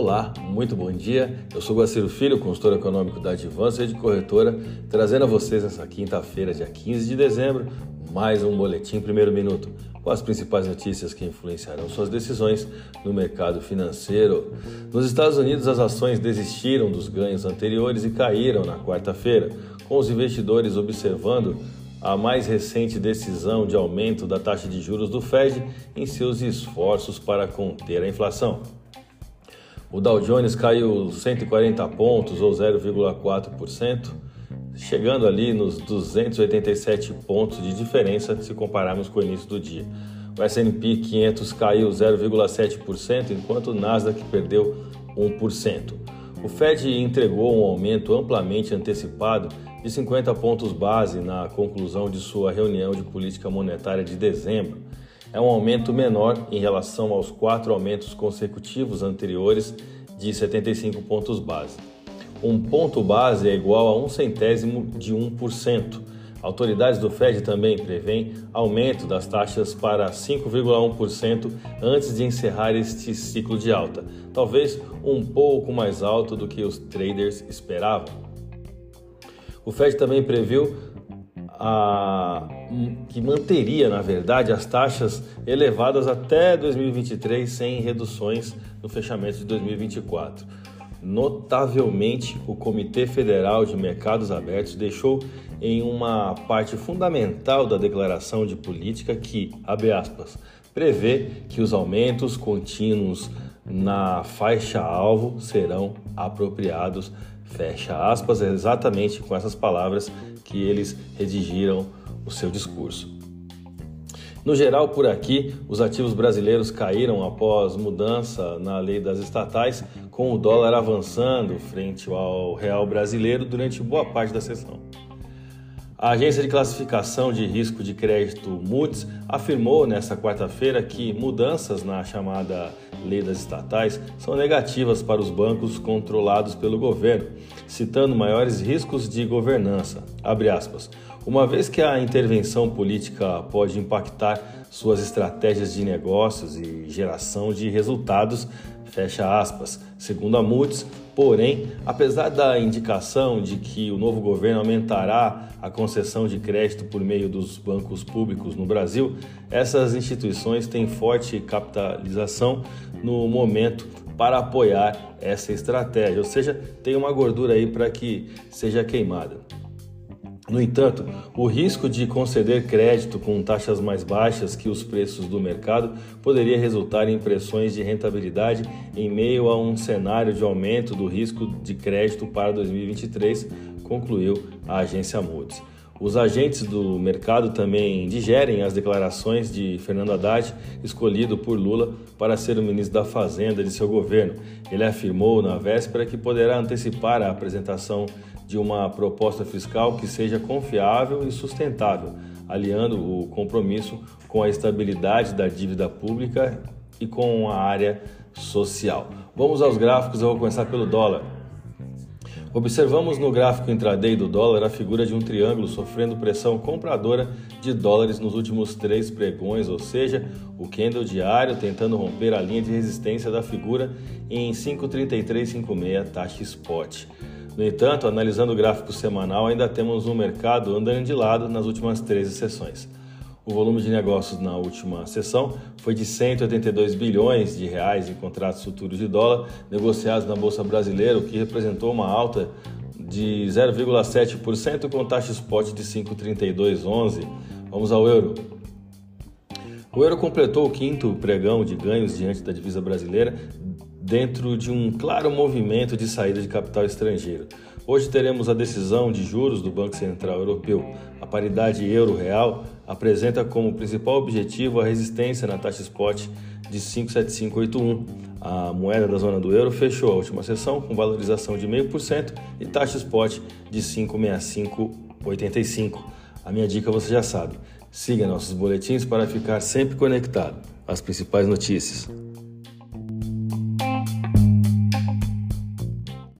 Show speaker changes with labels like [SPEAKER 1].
[SPEAKER 1] Olá, muito bom dia. Eu sou Guaciro Filho, consultor econômico da Advança de Corretora, trazendo a vocês nessa quinta-feira, dia 15 de dezembro, mais um boletim primeiro minuto com as principais notícias que influenciarão suas decisões no mercado financeiro. Nos Estados Unidos, as ações desistiram dos ganhos anteriores e caíram na quarta-feira, com os investidores observando a mais recente decisão de aumento da taxa de juros do Fed em seus esforços para conter a inflação. O Dow Jones caiu 140 pontos ou 0,4%, chegando ali nos 287 pontos de diferença se compararmos com o início do dia. O S&P 500 caiu 0,7%, enquanto o Nasdaq perdeu 1%. O Fed entregou um aumento amplamente antecipado de 50 pontos base na conclusão de sua reunião de política monetária de dezembro é um aumento menor em relação aos quatro aumentos consecutivos anteriores de 75 pontos base. Um ponto base é igual a um centésimo de 1%. Autoridades do Fed também prevêem aumento das taxas para 5,1% antes de encerrar este ciclo de alta, talvez um pouco mais alto do que os traders esperavam. O Fed também previu a, que manteria, na verdade, as taxas elevadas até 2023 sem reduções no fechamento de 2024. Notavelmente, o Comitê Federal de Mercados Abertos deixou em uma parte fundamental da declaração de política que, abre aspas, prevê que os aumentos contínuos na faixa alvo serão apropriados Fecha aspas, é exatamente com essas palavras que eles redigiram o seu discurso. No geral, por aqui, os ativos brasileiros caíram após mudança na lei das estatais, com o dólar avançando frente ao real brasileiro durante boa parte da sessão. A agência de classificação de risco de crédito Moody's afirmou nesta quarta-feira que mudanças na chamada lei das estatais são negativas para os bancos controlados pelo governo, citando maiores riscos de governança. Uma vez que a intervenção política pode impactar suas estratégias de negócios e geração de resultados, fecha aspas. Segundo a Moody's, porém, apesar da indicação de que o novo governo aumentará a concessão de crédito por meio dos bancos públicos no Brasil, essas instituições têm forte capitalização no momento para apoiar essa estratégia, ou seja, tem uma gordura aí para que seja queimada. No entanto, o risco de conceder crédito com taxas mais baixas que os preços do mercado poderia resultar em pressões de rentabilidade em meio a um cenário de aumento do risco de crédito para 2023, concluiu a agência Moody's. Os agentes do mercado também digerem as declarações de Fernando Haddad, escolhido por Lula para ser o ministro da Fazenda de seu governo. Ele afirmou na véspera que poderá antecipar a apresentação de uma proposta fiscal que seja confiável e sustentável, aliando o compromisso com a estabilidade da dívida pública e com a área social. Vamos aos gráficos, eu vou começar pelo dólar. Observamos no gráfico intraday do dólar a figura de um triângulo sofrendo pressão compradora de dólares nos últimos três pregões, ou seja, o candle diário tentando romper a linha de resistência da figura em 53356 taxa spot. No entanto, analisando o gráfico semanal, ainda temos um mercado andando de lado nas últimas 13 sessões. O volume de negócios na última sessão foi de 182 bilhões de reais em contratos futuros de dólar negociados na bolsa brasileira, o que representou uma alta de 0,7% com taxa spot de 5,3211. Vamos ao euro. O euro completou o quinto pregão de ganhos diante da divisa brasileira, dentro de um claro movimento de saída de capital estrangeiro. Hoje teremos a decisão de juros do Banco Central Europeu. A paridade euro-real apresenta como principal objetivo a resistência na taxa spot de 57581. A moeda da zona do euro fechou a última sessão com valorização de 0,5% e taxa spot de 56585. A minha dica você já sabe. Siga nossos boletins para ficar sempre conectado às principais notícias.